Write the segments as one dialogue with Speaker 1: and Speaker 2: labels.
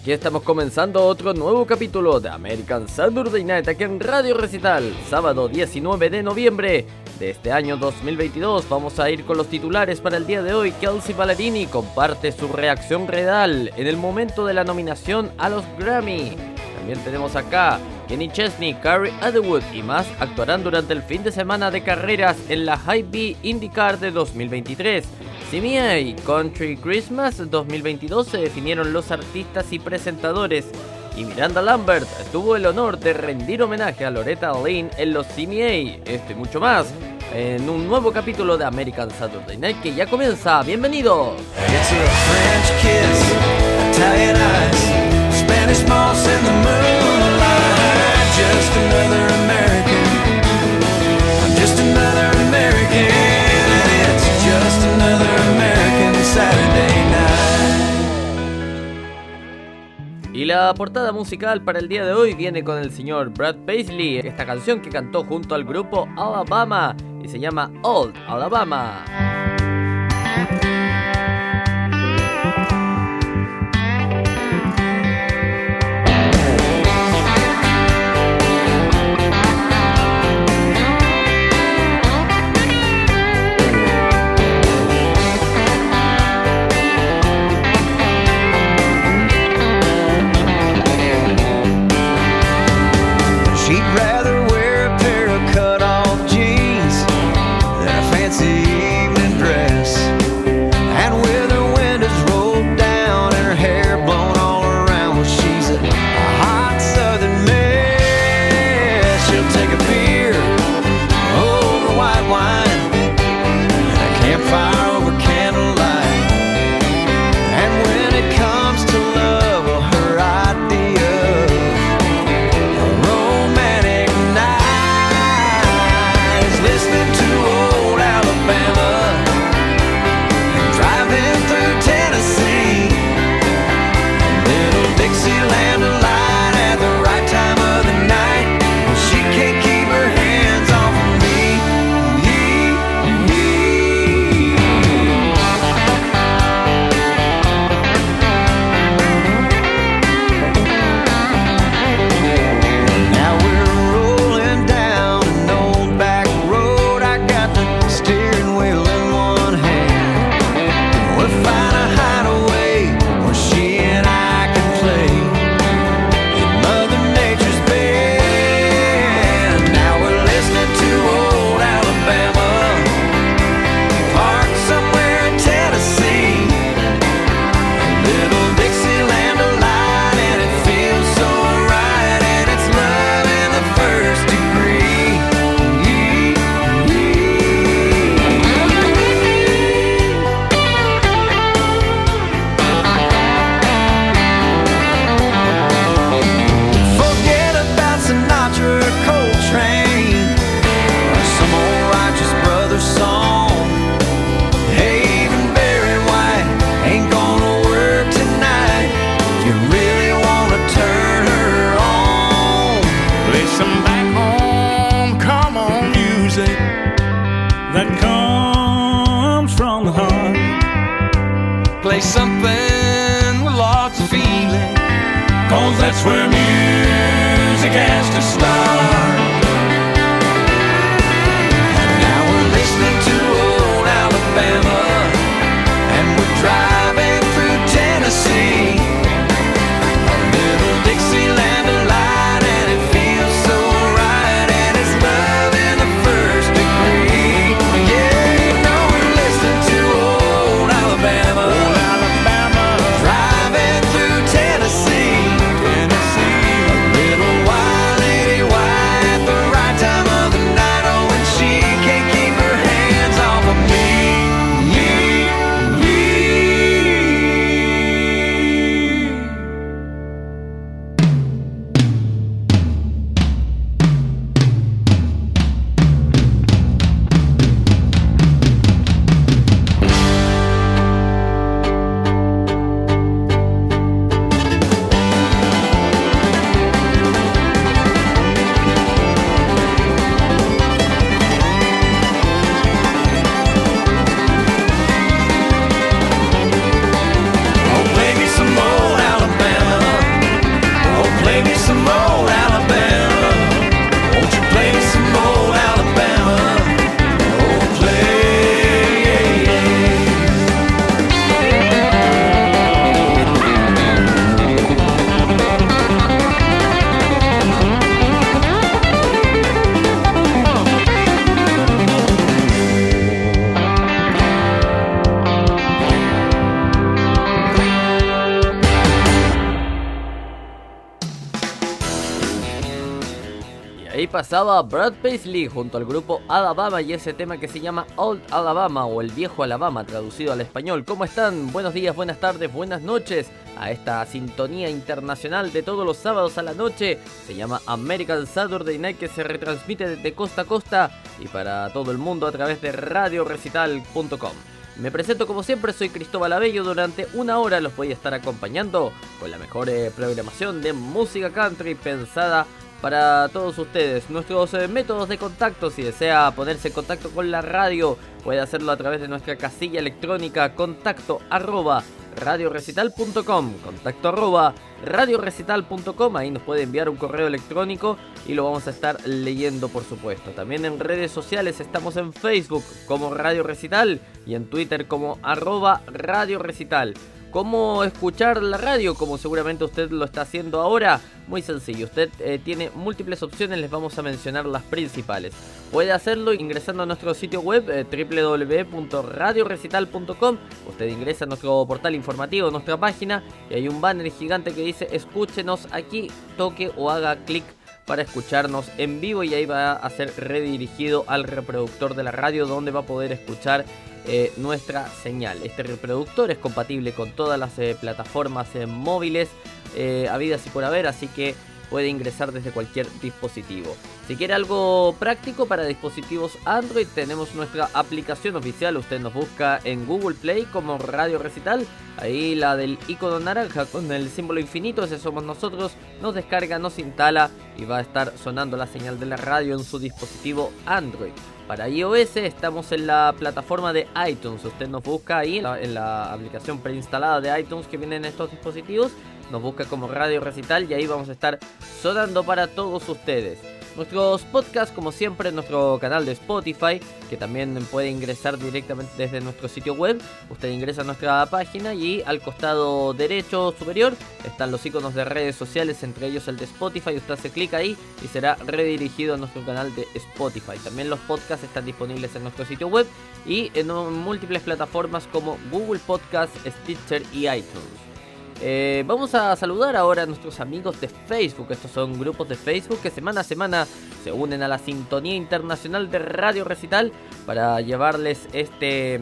Speaker 1: aquí estamos comenzando otro nuevo capítulo de American Saturday Night aquí en Radio Recital, sábado 19 de noviembre de este año 2022. Vamos a ir con los titulares para el día de hoy. Kelsey Ballerini comparte su reacción real en el momento de la nominación a los Grammy. También tenemos acá Kenny Chesney, Carrie Underwood y más actuarán durante el fin de semana de carreras en la High B IndyCar de 2023. CMA Country Christmas 2022 se definieron los artistas y presentadores y Miranda Lambert tuvo el honor de rendir homenaje a Loretta Lynn en los CMA. Esto y mucho más en un nuevo capítulo de American Saturday Night que ya comienza. ¡Bienvenidos! Y la portada musical para el día de hoy viene con el señor Brad Paisley, esta canción que cantó junto al grupo Alabama y se llama Old Alabama.
Speaker 2: where music has to stop. Pasaba Brad Paisley junto al grupo Alabama y ese tema que se llama Old Alabama o el viejo Alabama traducido al español. ¿Cómo están? Buenos días, buenas tardes, buenas noches a esta sintonía internacional de todos los sábados a la noche. Se llama American Saturday Night que se retransmite desde costa a costa y para todo el mundo a través de radiorecital.com. Me presento como siempre, soy Cristóbal Abello. Durante una hora los voy a estar acompañando con la mejor eh, programación de música country pensada para todos ustedes. Nuestros eh, métodos de contacto, si desea ponerse en contacto con la radio, puede hacerlo a través de nuestra casilla electrónica contacto arroba radiorecital.com, contacto arroba radiorecital.com, ahí nos puede enviar un correo electrónico y lo vamos a estar leyendo por supuesto. También en redes sociales estamos en Facebook como Radio Recital y en Twitter como arroba Radio Recital. ¿Cómo escuchar la radio? Como seguramente usted lo está haciendo ahora. Muy sencillo, usted eh, tiene múltiples opciones, les vamos a mencionar las principales. Puede hacerlo ingresando a nuestro sitio web eh, www.radiorecital.com. Usted ingresa a nuestro portal informativo, nuestra página, y hay un banner gigante que dice escúchenos aquí, toque o haga clic para escucharnos en vivo y ahí va a ser redirigido al reproductor de la radio donde va a poder escuchar eh, nuestra señal. Este reproductor es compatible con todas las eh, plataformas eh, móviles habidas y por haber, así que puede ingresar desde cualquier dispositivo. Si quiere algo práctico para dispositivos Android, tenemos nuestra aplicación oficial. Usted nos busca en Google Play como Radio Recital. Ahí la del icono naranja con el símbolo infinito, ese somos nosotros. Nos descarga, nos instala y va a estar sonando la señal de la radio en su dispositivo Android. Para iOS estamos en la plataforma de iTunes. Usted nos busca ahí en la, aplicación preinstalada de iTunes que viene en estos dispositivos. Nos busca como Radio Recital y ahí vamos a estar sonando para todos ustedes. Nuestros podcasts, como siempre, en nuestro canal de Spotify, que también puede ingresar directamente desde nuestro sitio web. Usted ingresa a nuestra página y al costado derecho superior están los iconos de redes sociales, entre ellos el de Spotify. Usted se clica ahí y será redirigido a nuestro canal de Spotify. También los podcasts están disponibles en nuestro sitio web y en múltiples plataformas como Google Podcasts, Stitcher y iTunes. Eh, vamos a saludar ahora a nuestros amigos de Facebook. Estos son grupos de Facebook que semana a semana se unen a la sintonía internacional de Radio Recital para llevarles este,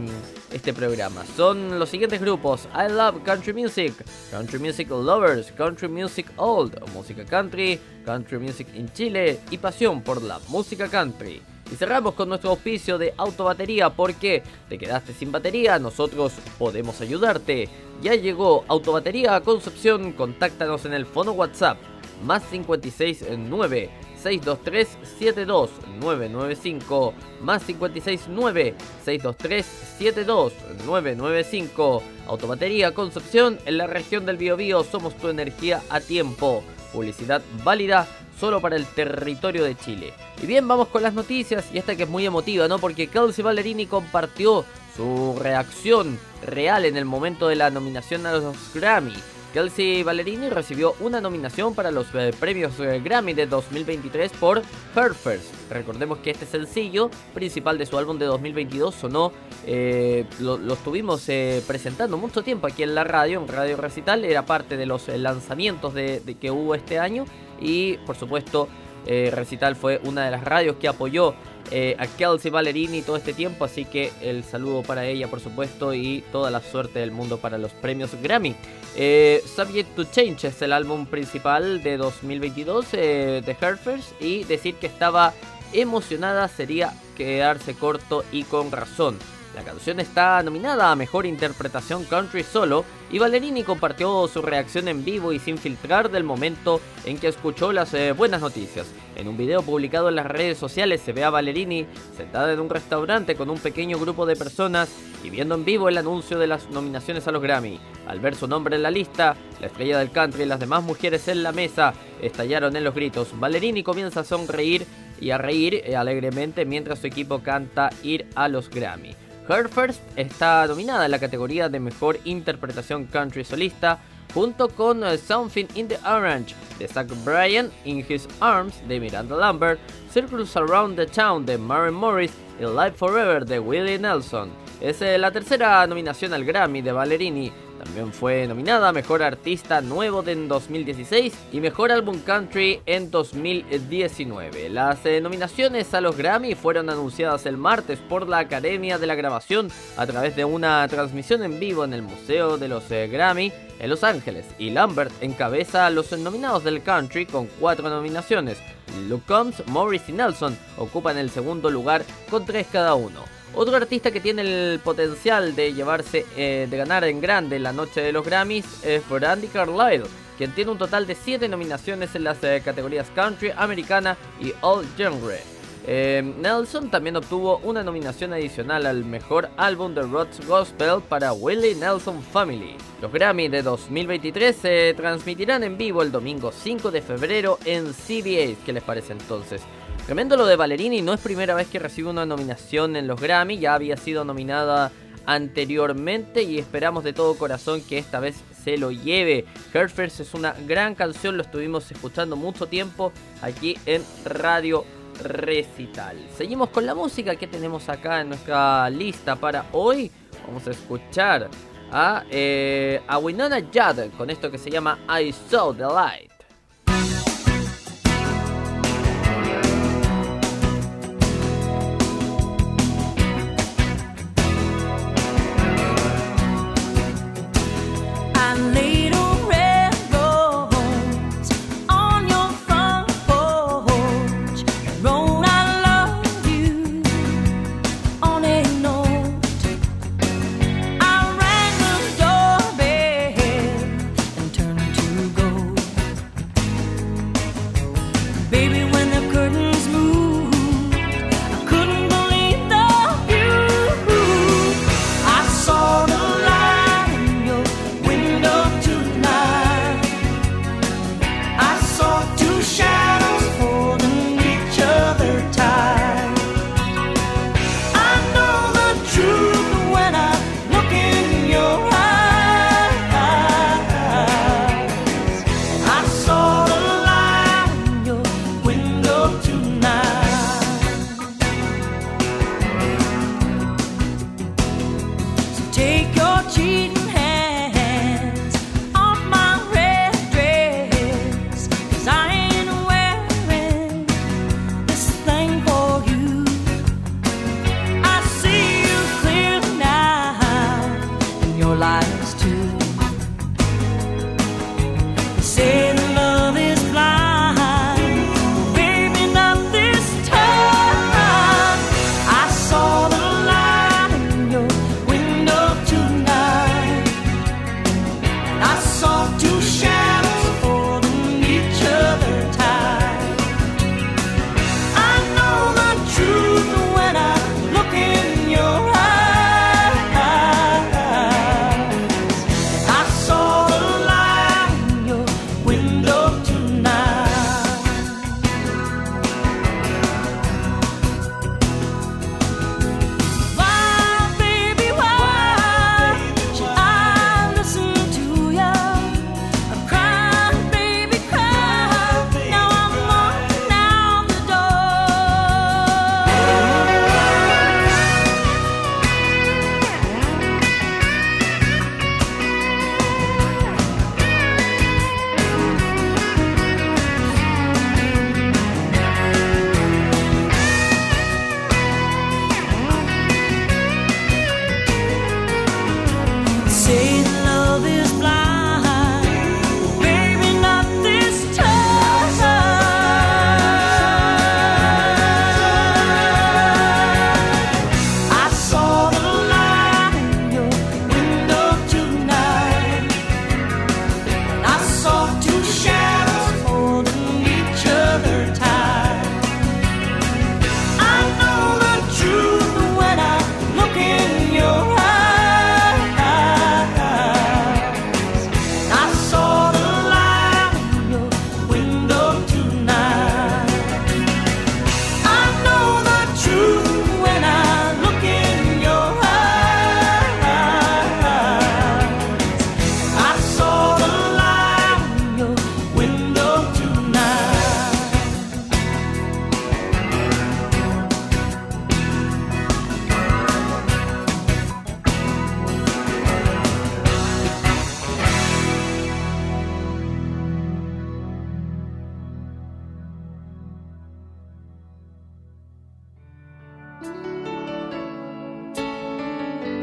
Speaker 2: este programa. Son los siguientes grupos: I Love Country Music, Country Music Lovers, Country Music Old, Música Country, Country Music in Chile y Pasión por la Música Country. Y cerramos con nuestro auspicio de autobatería porque te quedaste sin batería, nosotros podemos ayudarte. Ya llegó Autobatería Concepción, contáctanos en el fono WhatsApp más 569 623 72995 más 569 623 72995 Autobatería Concepción en la región del Biobío somos tu energía a tiempo. Publicidad válida solo para el territorio de Chile. Y bien, vamos con las noticias y esta que es muy emotiva, ¿no? Porque Kelsey Ballerini compartió su reacción real en el momento de la nominación a los Grammy. Kelsey Ballerini recibió una nominación para los eh, premios eh, Grammy de 2023 por First. Recordemos que este sencillo principal de su álbum de 2022 sonó, eh, lo, estuvimos presentando mucho tiempo aquí en la radio, en Radio Recital, era parte de los lanzamientos de, que hubo este año y por supuesto Recital fue una de las radios que apoyó eh, a Kelsey Ballerini todo este tiempo, así que el saludo para ella, por supuesto, y toda la suerte del mundo para los premios Grammy. Eh, Subject to Change es el álbum principal de 2022 eh, de Herfers y decir que estaba emocionada sería quedarse corto y con razón. La canción está nominada a Mejor Interpretación Country Solo y Ballerini compartió su reacción en vivo y sin filtrar del momento en que escuchó las eh, buenas noticias. En un video publicado en las redes sociales se ve a Ballerini sentada en un restaurante con un pequeño grupo de personas y viendo en vivo el anuncio de las nominaciones a los Grammy. Al ver su nombre en la lista, la estrella del country y las demás mujeres en la mesa estallaron en los gritos. Ballerini comienza a sonreír y a reír eh, alegremente mientras su equipo canta Ir a los Grammy. Her First está nominada en la categoría de Mejor Interpretación Country Solista junto con eh, Something in the Orange de Zach Bryan, In His Arms de Miranda Lambert, Circles Around the Town de Maren Morris y Live Forever de Willie Nelson. Es eh, la tercera nominación al Grammy de Ballerini. También fue nominada Mejor Artista Nuevo en 2016 y Mejor Álbum Country en 2019. Las eh, nominaciones a los Grammy fueron anunciadas el martes por la Academia de la Grabación a través de una transmisión en vivo en el Museo de los eh, Grammy en Los Ángeles y Lambert encabeza a los nominados del country con cuatro nominaciones. Luke Combs, Morris y Nelson ocupan el segundo lugar con tres cada uno. Otro artista que tiene el potencial de llevarse, eh, de ganar en grande la noche de los Grammys es Brandy Carlile, quien tiene un total de 7 nominaciones en las eh, categorías Country, Americana y All Genre. Eh, Nelson también obtuvo una nominación adicional al mejor álbum de rock gospel para Willie Nelson Family. Los Grammy de 2023 se transmitirán en vivo el domingo 5 de febrero en CBS. ¿Qué les parece entonces? Tremendo lo de Ballerini, no es primera vez que recibe una nominación en los Grammy, ya había sido nominada anteriormente y esperamos de todo corazón que esta vez se lo lleve. First es una gran canción, lo estuvimos escuchando mucho tiempo aquí en Radio recital. Seguimos con la música que tenemos acá en nuestra lista para hoy. Vamos a escuchar a, eh, a con esto que se llama I Saw the Light.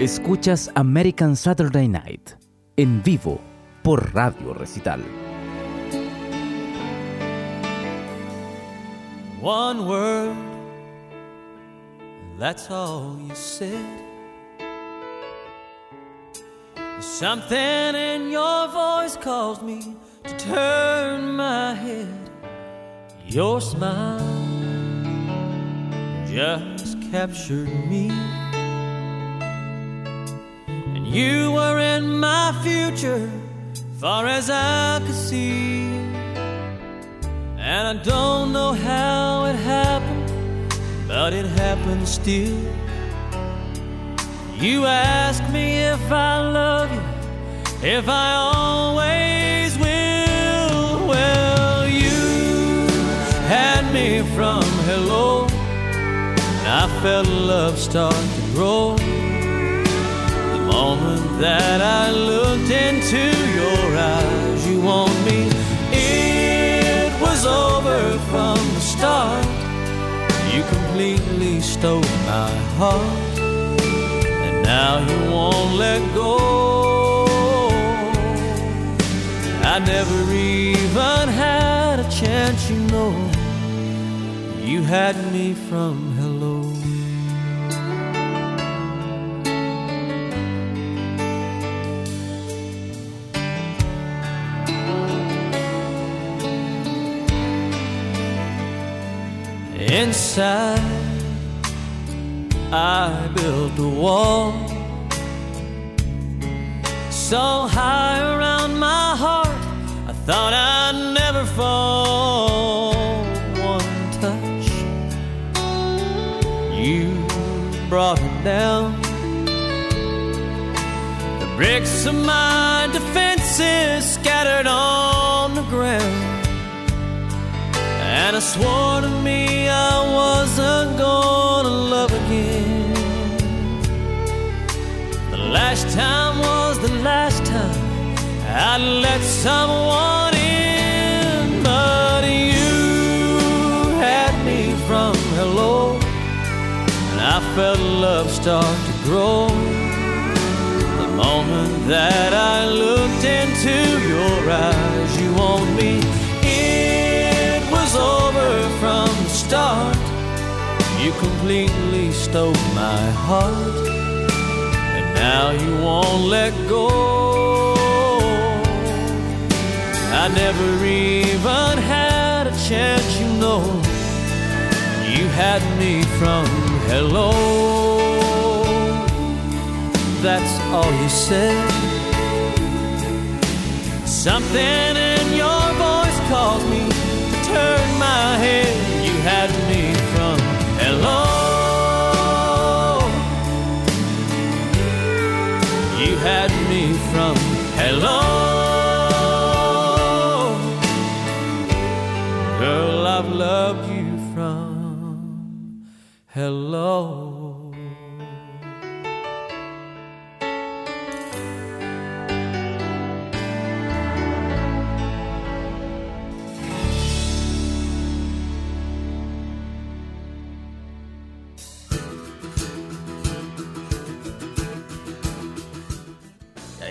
Speaker 3: Escuchas American Saturday Night en vivo por Radio Recital.
Speaker 4: One word, that's all you said. Something in your voice caused me to turn my head. Your smile just captured me. You were in my future, far as I could see. And I don't know how it happened, but it happened still. You ask me if I love you, if I always will. Well, you had me from hello, and I felt love start to grow. Moment that I looked into your eyes, you want me. It was over from the start. You completely stole my heart and now you won't let go. I never even had a chance, you know. You had me from Inside I built a wall so high around my heart, I thought I'd never fall. One touch, you brought it down. The bricks of my defenses scattered on the ground. And I swore to me I wasn't gonna love again. The last time was the last time I'd let someone in, but you had me from hello, and I felt love start to grow. The moment that I looked into your eyes, you want start. You completely stole my heart, and now you won't let go. I never even had a chance, you know. You had me from hello. That's all you said. Something in your voice calls me to turn my head, had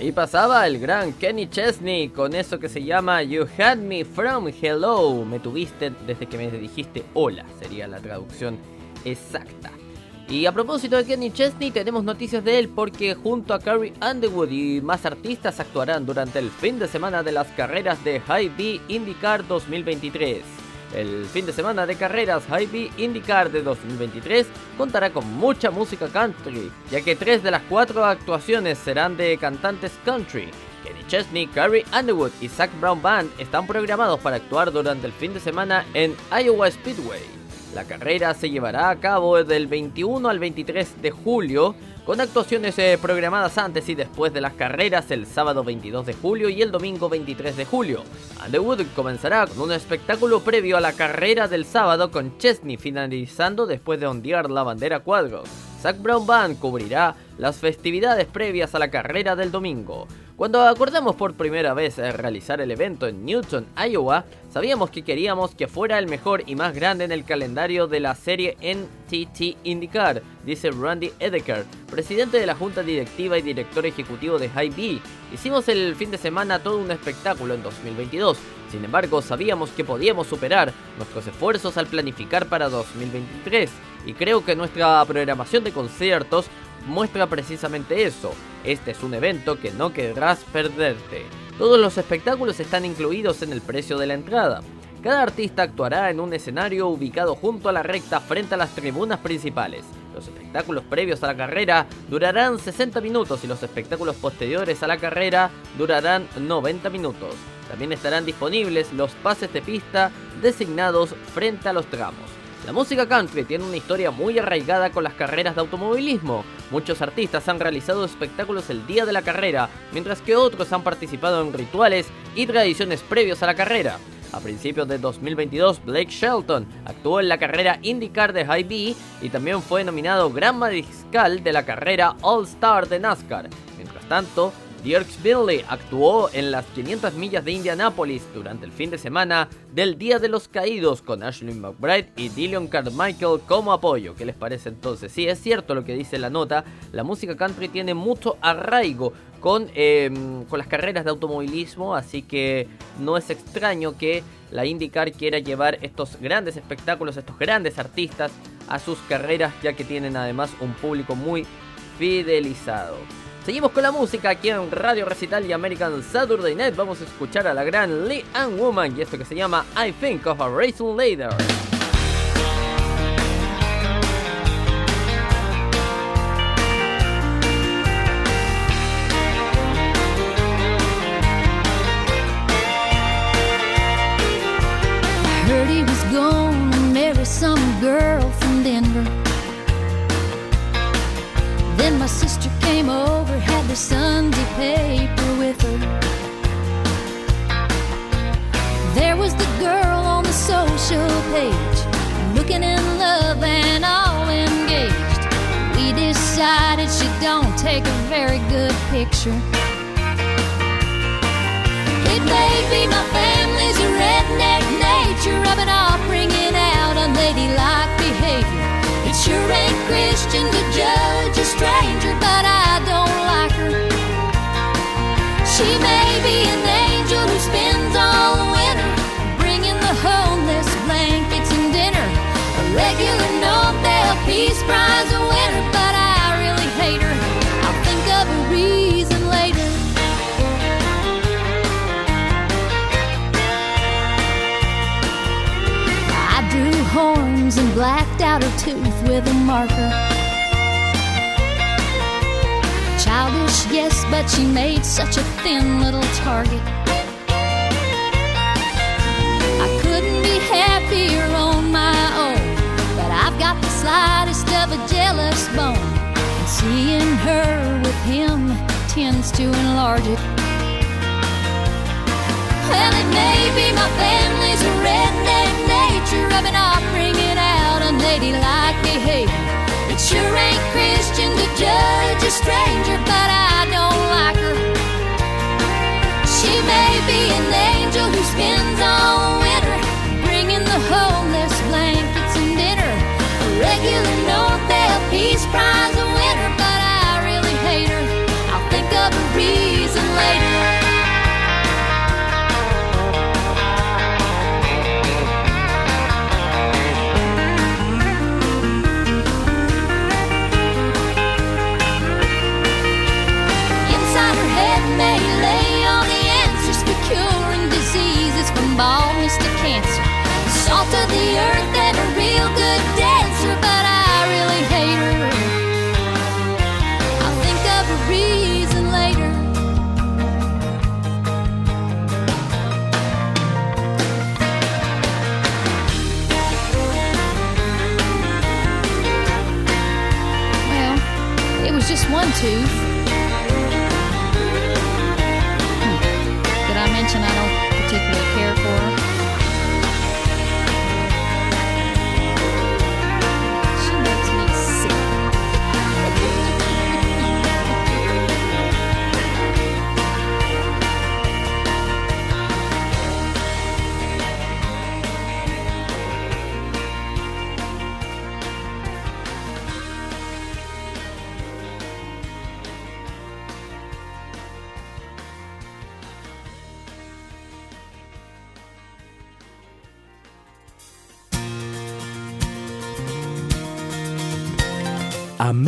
Speaker 2: Y pasaba el gran Kenny Chesney con eso que se llama You Had Me From Hello. Me tuviste desde que me dijiste hola, sería la traducción exacta. Y a propósito de Kenny Chesney, tenemos noticias de él porque junto a Carrie Underwood y más artistas actuarán durante el fin de semana de las carreras de High B IndyCar 2023. El fin de semana de carreras Hy-Vee IndyCar de 2023 contará con mucha música country, ya que tres de las cuatro actuaciones serán de cantantes country. Kenny Chesney, Carrie Underwood y Zach Brown Band están programados para actuar durante el fin de semana en Iowa Speedway. La carrera se llevará a cabo del 21 al 23 de julio con actuaciones eh, programadas antes y después de las carreras el sábado 22 de julio y el domingo 23 de julio. Underwood comenzará con un espectáculo previo a la carrera del sábado con Chesney finalizando después de ondear la bandera cuadros. Zach Brown Band cubrirá las festividades previas a la carrera del domingo. Cuando acordamos por primera vez realizar el evento en Newton, Iowa, sabíamos que queríamos que fuera el mejor y más grande en el calendario de la serie NTT IndyCar, dice Randy Edeker, presidente de la junta directiva y director ejecutivo de Hy-Vee. Hicimos el fin de semana todo un espectáculo en 2022. Sin embargo, sabíamos que podíamos superar nuestros esfuerzos al planificar para 2023 y creo que nuestra programación de conciertos muestra precisamente eso. Este es un evento que no querrás perderte. Todos los espectáculos están incluidos en el precio de la entrada. Cada artista actuará en un escenario ubicado junto a la recta frente a las tribunas principales. Los espectáculos previos a la carrera durarán 60 minutos y los espectáculos posteriores a la carrera durarán 90 minutos. También estarán disponibles los pases de pista designados frente a los tramos. La música country tiene una historia muy arraigada con las carreras de automovilismo. Muchos artistas han realizado espectáculos el día de la carrera, mientras que otros han participado en rituales y tradiciones previos a la carrera. A principios de 2022, Blake Shelton actuó en la carrera IndyCar de Hy-Vee y también fue nominado Gran Mariscal de la carrera All Star de NASCAR. Mientras tanto, Dierks Billy actuó en las 500 millas de Indianápolis durante el fin de semana del Día de los Caídos con Ashley McBride y Dillion Carmichael como apoyo. ¿Qué les parece entonces? Sí, es cierto lo que dice la nota, la música country tiene mucho arraigo con, em, con las carreras de automovilismo, así que no es extraño que la IndyCar quiera llevar estos grandes espectáculos, estos grandes artistas a sus carreras, ya que tienen además un público muy fidelizado. Seguimos con la música aquí en Radio Recital y American Saturday Night. Vamos a escuchar a la gran Lee Ann Woman y esto que se llama I Think of a Raisin Later.
Speaker 5: Then my sister came over, had the Sunday paper with her. There was the girl on the social page, looking in love and all engaged. We decided she don't take a very good picture. It may be my family's redneck nature, rubbing off, bringing out unladylike behavior. It sure ain't Christian to judge a stranger, but I don't like her. She may be an angel who spends all the winter bringing the homeless blankets and dinner. A regular Nobel Peace Prize winner, but I really hate her. I'll think of a reason later. I drew horns and blacked out her tooth with a marker. Childish, yes, but she made such a thin little target. I couldn't be happier on my own, but I've got the slightest of a jealous bone. And seeing her with him tends to enlarge it. Well, it may be my family's redneck nature, rubbing off, out unladylike behavior. It sure ain't Christian to judge a stranger, but I don't like her. She may be an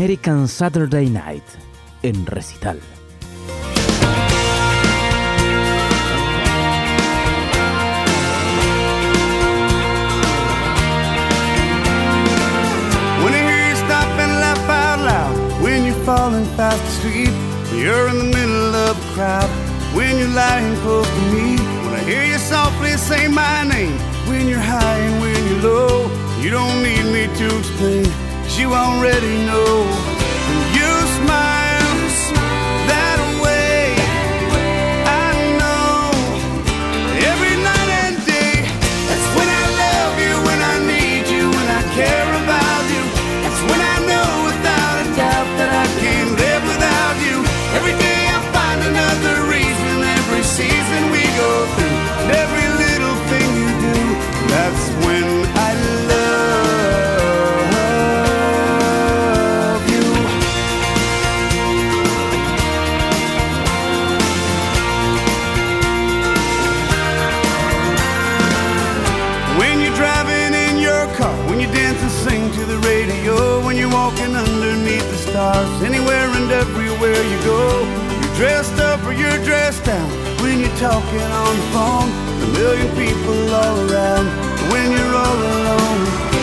Speaker 3: American Saturday Night en recital.
Speaker 6: When I hear you stop and laugh out loud, when you're falling fast asleep, you're in the middle of a crowd, when you're lying close to me, when I hear you softly say my name, when you're high and when you're low, you don't need me to explain, you already know. When you dressed up or you're dressed down, when you're talking on the phone, a million people all around, when you're all alone.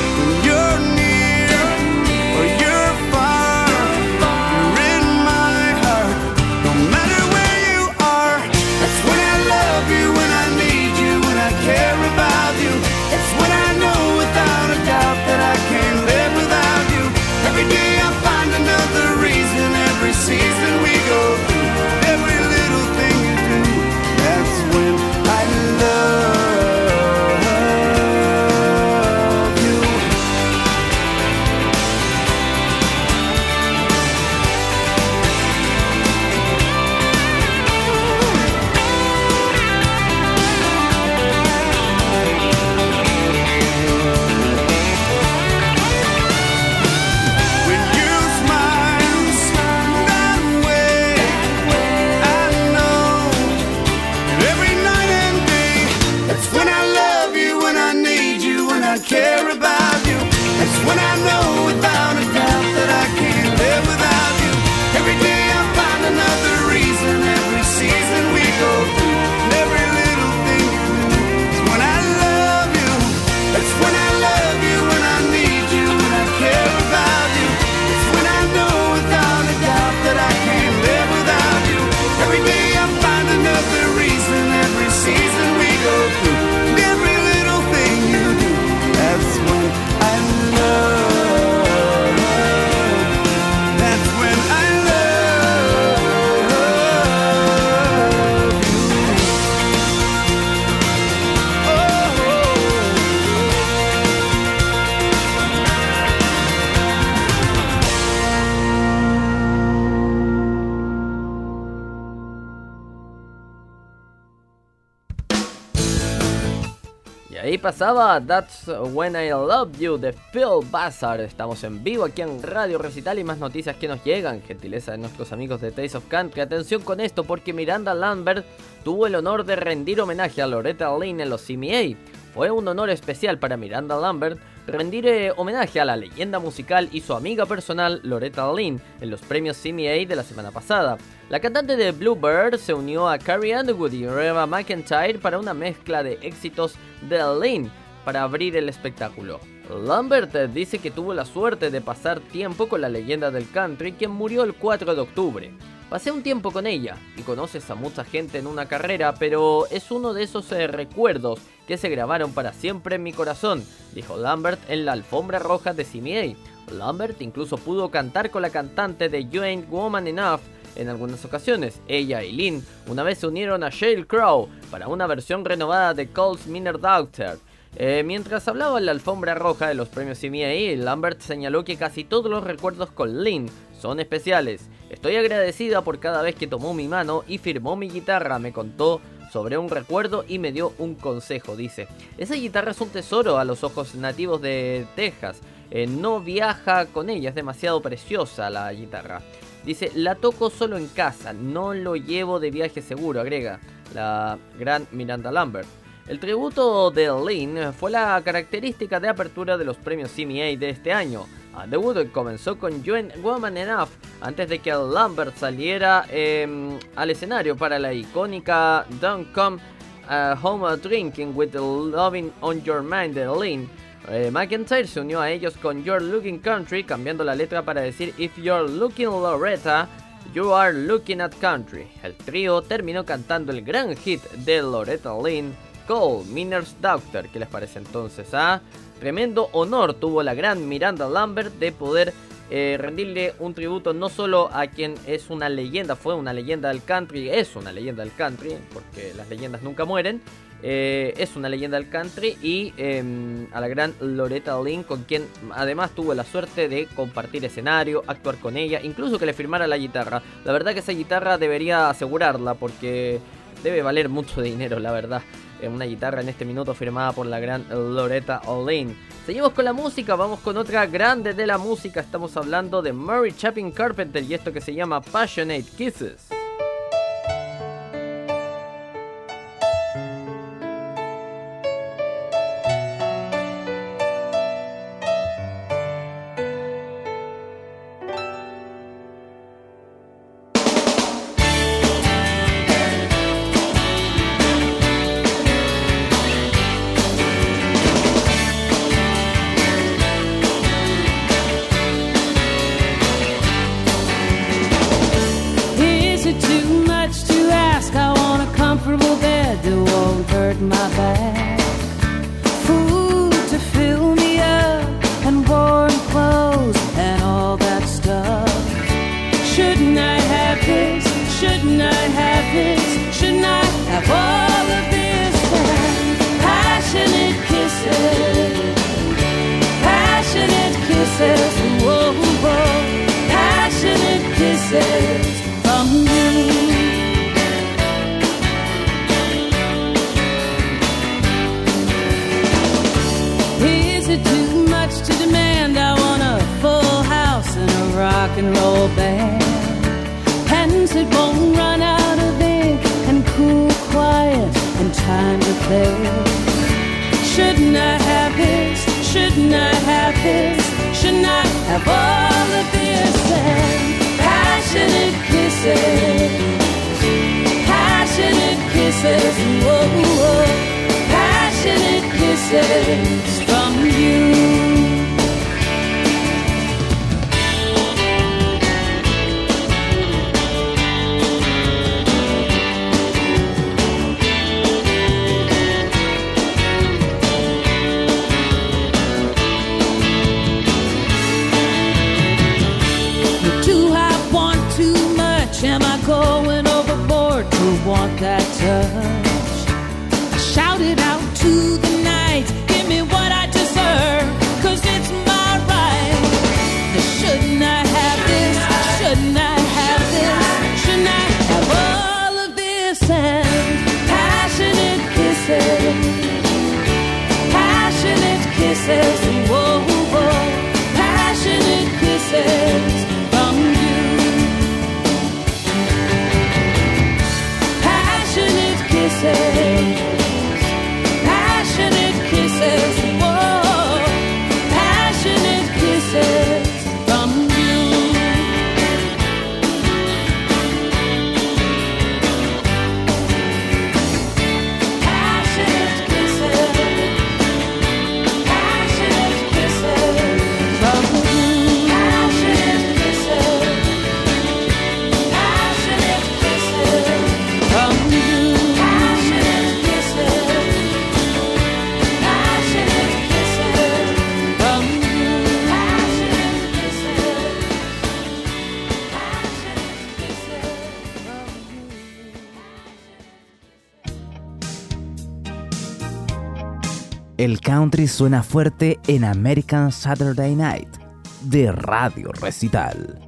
Speaker 2: Pasaba That's When I Love You de Phil Bassar. Estamos en vivo aquí en Radio Recital y más noticias que nos llegan. Gentileza de nuestros amigos de Taste of Country. Atención con esto porque Miranda Lambert tuvo el honor de rendir homenaje a Loretta Lynn en los CMA. Fue un honor especial para Miranda Lambert rendir eh, homenaje a la leyenda musical y su amiga personal Loretta Lynn en los premios CMA de la semana pasada. La cantante de Bluebird se unió a Carrie Underwood y Reba McIntyre para una mezcla de éxitos de Lynn para abrir el espectáculo. Lambert eh, dice que tuvo la suerte de pasar tiempo con la leyenda del country quien murió el 4 de octubre. Pasé un tiempo con ella y conoces a mucha gente en una carrera, pero es uno de esos eh, recuerdos que se grabaron para siempre en mi corazón, dijo Lambert en la alfombra roja de CMA. Lambert incluso pudo cantar con la cantante de You Ain't Woman Enough en algunas ocasiones. Ella y Lynn una vez se unieron a Sheryl Crow para una versión renovada de Cole's Minor Doctor. Eh, mientras hablaba en la alfombra roja de los premios CMA, Lambert señaló que casi todos los recuerdos con Lynn son especiales. Estoy agradecida por cada vez que tomó mi mano y firmó mi guitarra, me contó sobre un recuerdo y me dio un consejo, dice. Esa guitarra es un tesoro a los ojos nativos de Texas. Eh, no viaja con ella, es demasiado preciosa la guitarra. Dice, la toco solo en casa, no lo llevo de viaje seguro, agrega la gran Miranda Lambert. El tributo de Lynn fue la característica de apertura de los premios CMA de este año. A debut comenzó con You Ain't Woman Enough antes de que Lambert saliera eh, al escenario para la icónica Don't Come uh, Home Drinking with the Loving on Your Mind de Lynn. Eh, McIntyre se unió a ellos con You're Looking Country, cambiando la letra para decir If You're Looking Loretta, You Are Looking at Country. El trío terminó cantando el gran hit de Loretta Lynn, Cole Miner's Doctor. ¿Qué les parece entonces? Ah? Tremendo honor tuvo la gran Miranda Lambert de poder eh, rendirle un tributo no solo a quien es una leyenda, fue una leyenda del country, es una leyenda del country, porque las leyendas nunca mueren, eh, es una leyenda del country y eh, a la gran Loretta Lynn, con quien además tuvo la suerte de compartir escenario, actuar con ella, incluso que le firmara la guitarra. La verdad que esa guitarra debería asegurarla porque debe valer mucho dinero, la verdad. Una guitarra en este minuto firmada por la gran Loretta Lynn. Seguimos con la música, vamos con otra grande de la música. Estamos hablando de Mary Chapin Carpenter y esto que se llama Passionate Kisses.
Speaker 7: Rock and roll band. Pens that won't run out of ink and cool, quiet and time to play. Shouldn't I have this? Shouldn't I have this? Shouldn't I have all of this? And passionate kisses, passionate kisses, whoa, whoa, passionate kisses from you.
Speaker 3: Suena fuerte en American Saturday Night de Radio Recital.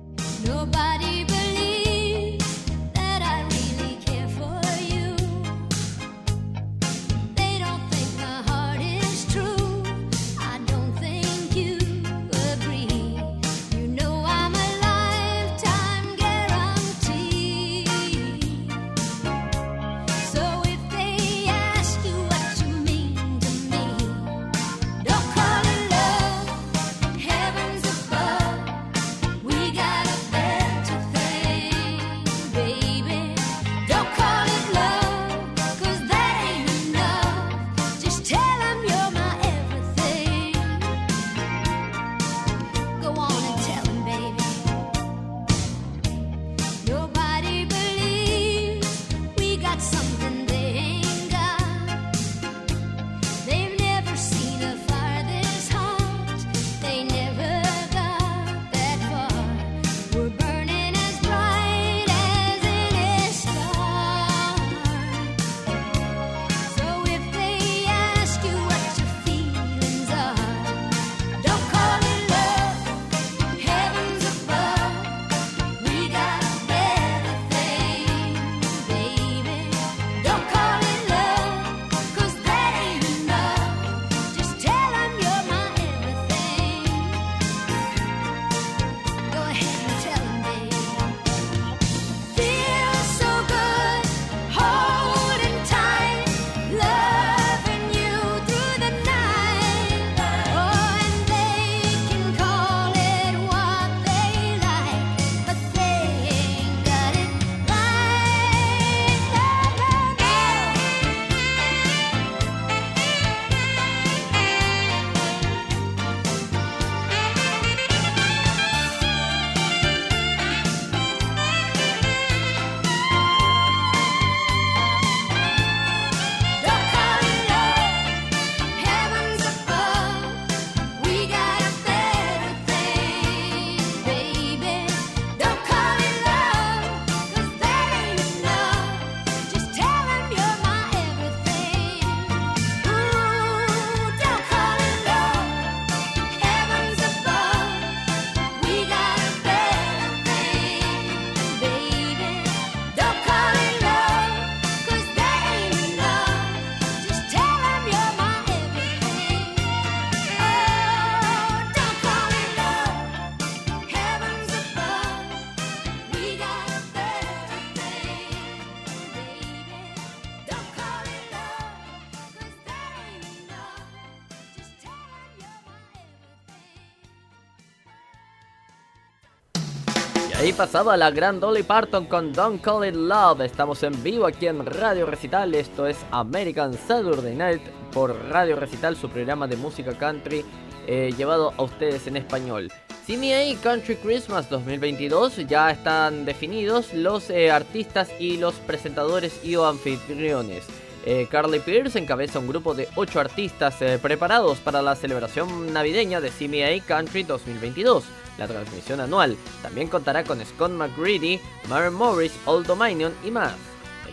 Speaker 2: Ahí pasaba la gran Dolly Parton con Don't Call It Love. Estamos en vivo aquí en Radio Recital. Esto es American Saturday Night por Radio Recital, su programa de música country eh, llevado a ustedes en español. CMA Country Christmas 2022 ya están definidos los eh, artistas y los presentadores y o anfitriones. Eh, Carly Pierce encabeza un grupo de 8 artistas preparados para la celebración navideña de CMA Country 2022, la transmisión anual. También contará con Scott McGreedy, Maren Morris, Old Dominion y más.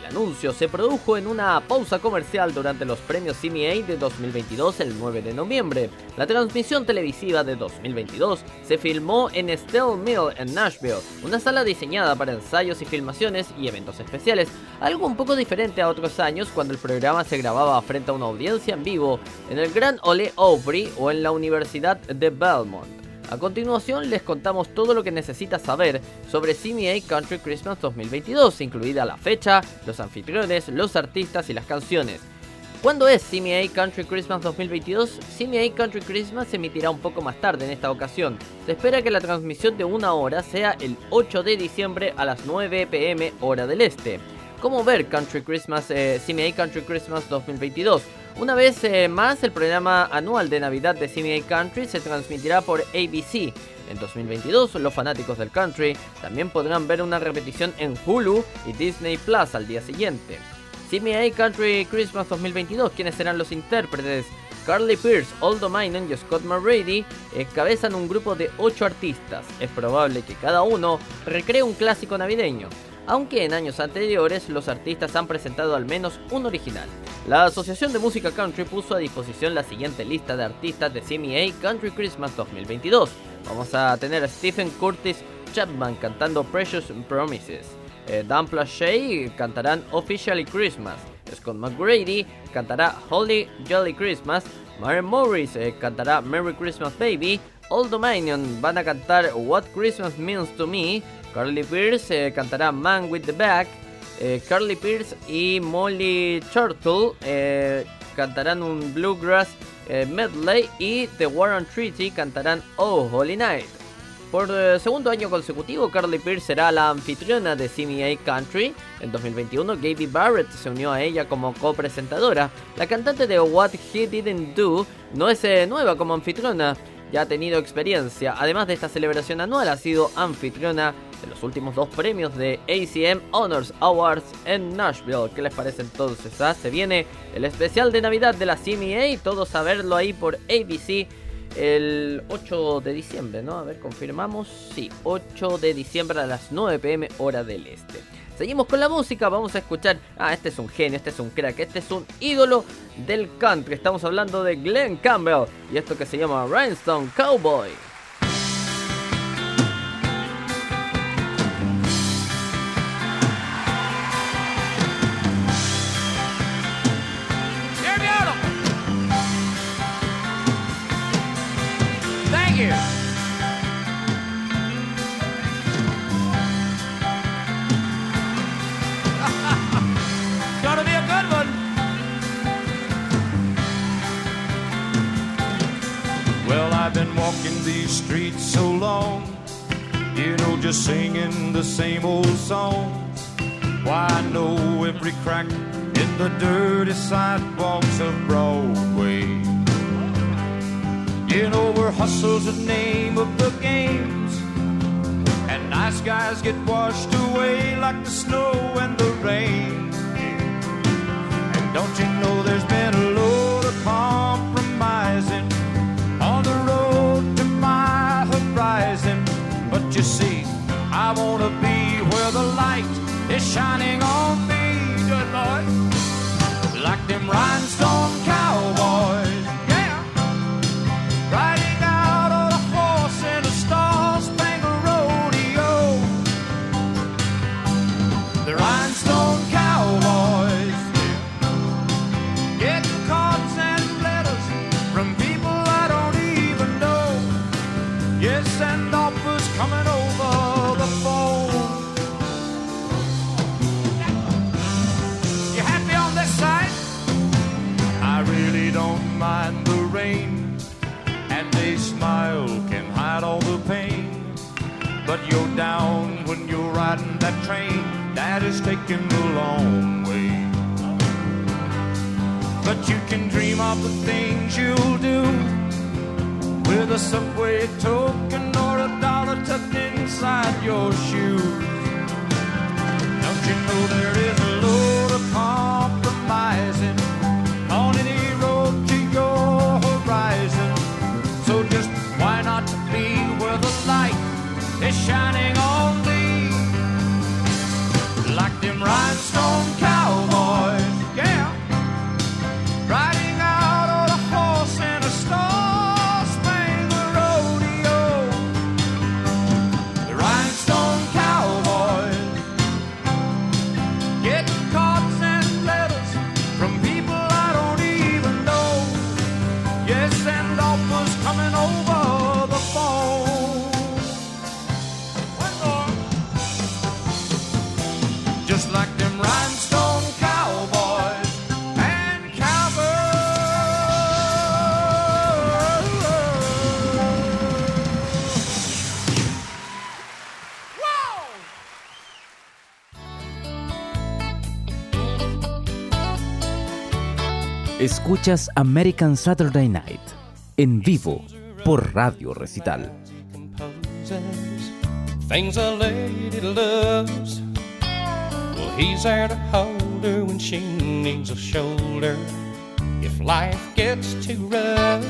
Speaker 2: El anuncio se produjo en una pausa comercial durante los premios CMA de 2022 el 9 de noviembre. La transmisión televisiva de 2022 se filmó en Steel Mill en Nashville, una sala diseñada para ensayos y filmaciones y eventos especiales, algo un poco diferente a otros años cuando el programa se grababa frente a una audiencia en vivo en el Grand Ole Opry o en la Universidad de Belmont. A continuación les contamos todo lo que necesitas saber sobre CMA Country Christmas 2022, incluida la fecha, los anfitriones, los artistas y las canciones. ¿Cuándo es CMA Country Christmas 2022? CMA Country Christmas se emitirá un poco más tarde en esta ocasión. Se espera que la transmisión de una hora sea el 8 de diciembre a las 9 pm hora del este. ¿Cómo ver Country Christmas, eh, CMA Country Christmas 2022? Una vez eh, más, el programa anual de Navidad de CMA Country se transmitirá por ABC. En 2022, los fanáticos del country también podrán ver una repetición en Hulu y Disney Plus al día siguiente. CMA Country Christmas 2022, ¿quiénes serán los intérpretes? Carly Pierce, Old Dominion y Scott McRady encabezan un grupo de 8 artistas. Es probable que cada uno recree un clásico navideño aunque en años anteriores los artistas han presentado al menos un original. La Asociación de Música Country puso a disposición la siguiente lista de artistas de CMA Country Christmas 2022. Vamos a tener a Stephen Curtis Chapman cantando Precious Promises. Eh, Dan Plashey cantarán Officially Christmas. Scott McGrady cantará Holy Jolly Christmas. Maren Morris eh, cantará Merry Christmas Baby. Old Dominion van a cantar What Christmas Means to Me. Carly Pierce eh, cantará Man with the Back. Eh, Carly Pierce y Molly Turtle eh, cantarán un Bluegrass eh, medley y The Warren Treaty cantarán Oh Holy Night. Por eh, segundo año consecutivo, Carly Pierce será la anfitriona de CMA Country. En 2021, Gaby Barrett se unió a ella como copresentadora. La cantante de What He Didn't Do no es nueva como anfitriona, ya ha tenido experiencia. Además de esta celebración anual, ha sido anfitriona de los últimos dos premios de ACM Honors Awards en Nashville. ¿Qué les parece entonces? ah? Se viene el especial de Navidad de la CMA, todos a verlo ahí por ABC el 8 de diciembre, ¿no? A ver, confirmamos. Sí, 8 de diciembre a las 9 pm hora del este. Seguimos con la música, vamos a escuchar. Ah, este es un genio, este es un crack, este es un ídolo del country. Estamos hablando de Glenn Campbell y esto que se llama Rhinestone Cowboy.
Speaker 4: You. Gonna be a good one. Well, I've been walking these streets so long, you know, just singing the same old songs. Why, I know every crack in the dirty sidewalks of Broadway. Know where hustle's the name of the games, and nice guys get washed away like the snow and the rain. And don't you know there's been a load of compromising on the road to my horizon? But you see, I wanna be where the light is shining on me, good Lord, like them rhinestone
Speaker 6: down when you're riding that train that is taking the long way. But you can dream of the things you'll do with a subway token or a dollar tucked inside your shoe. Don't you know there is rhinestone
Speaker 3: Escuchas American Saturday Night en vivo por Radio Recital.
Speaker 4: things a lady loves. Well, he's there to hold her when she needs a shoulder. If life gets too rough,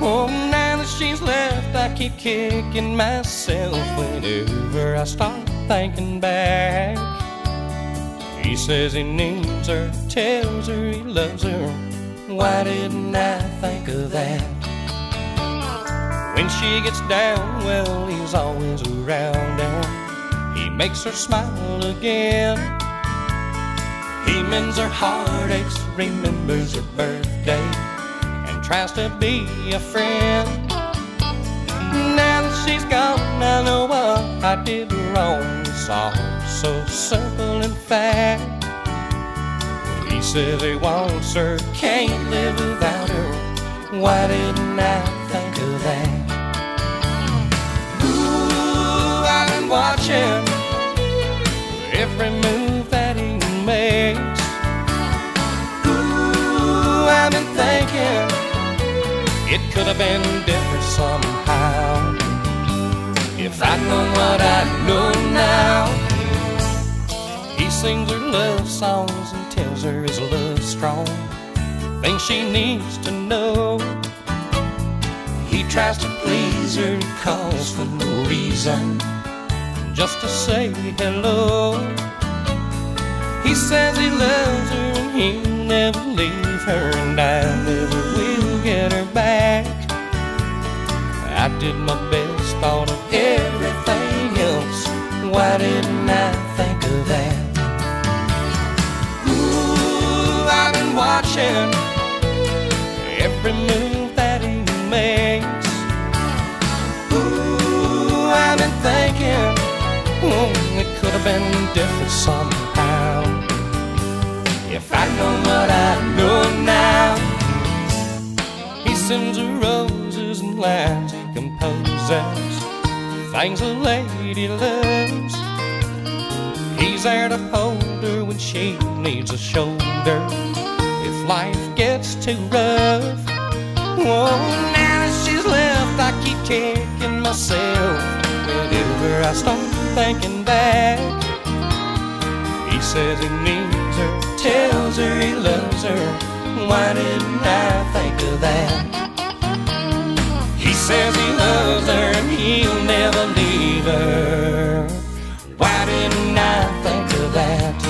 Speaker 4: oh, now that she's left, I keep kicking myself whenever I start thinking back. He says he needs her, tells her he loves her. Why didn't I think of that? When she gets down, well, he's always around and he makes her smile again. He mends her heartaches, remembers her birthday, and tries to be a friend. Now that she's gone, I know what I did wrong. It's all so simple in fact. He says he wants her, can't live without her. Why didn't I think of that? Ooh, I've been watching every move that he makes. Ooh, I've been thinking it could have been different somehow. If I'd known what I know now, sings her love songs and tells her his love's strong. Things she needs to know. He tries to please her, calls for no reason, just to say hello. He says he loves her and he'll never leave her, and I never will get her back. I did my best, thought of everything else. Why didn't I think of that? Watching every move that he makes. Ooh, I've been thinking, oh, it could have been different somehow. If I'd known what I know now, he sends her roses and lines he composes, things a lady loves. He's there to hold her when she needs a shoulder. If life gets too rough, oh, now that she's left, I keep kicking myself. Whenever I start thinking back, he says he needs her, tells her he loves her. Why didn't I think of that? He says he loves her and he'll never leave her. Why didn't I think of that?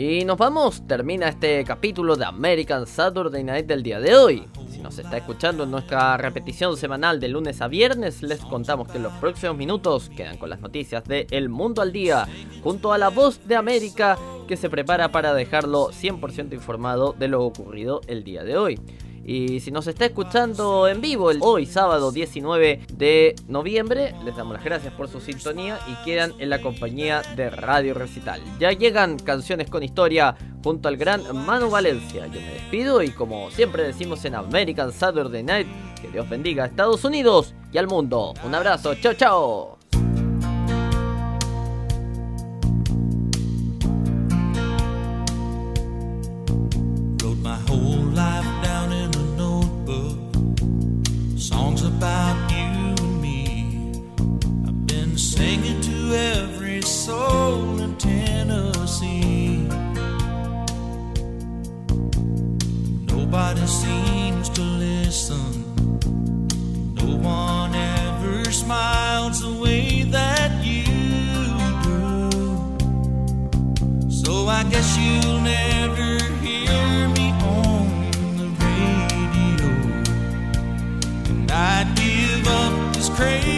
Speaker 2: Y nos vamos, termina este capítulo de American Saturday Night del día de hoy. Si nos está escuchando en nuestra repetición semanal de lunes a viernes, les contamos que en los próximos minutos quedan con las noticias de El Mundo al Día, junto a la voz de América que se prepara para dejarlo 100% informado de lo ocurrido el día de hoy. Y si nos está escuchando en vivo el hoy sábado 19 de noviembre, les damos las gracias por su sintonía y quedan en la compañía de Radio Recital. Ya llegan canciones con historia junto al gran Manu Valencia. Yo me despido y como siempre decimos en American Saturday Night, que Dios bendiga a Estados Unidos y al mundo. Un abrazo, chao chao.
Speaker 4: Soul in Tennessee. Nobody seems to listen. No one ever smiles the way that you do. So I guess you'll never hear me on the radio. And I'd give up this crazy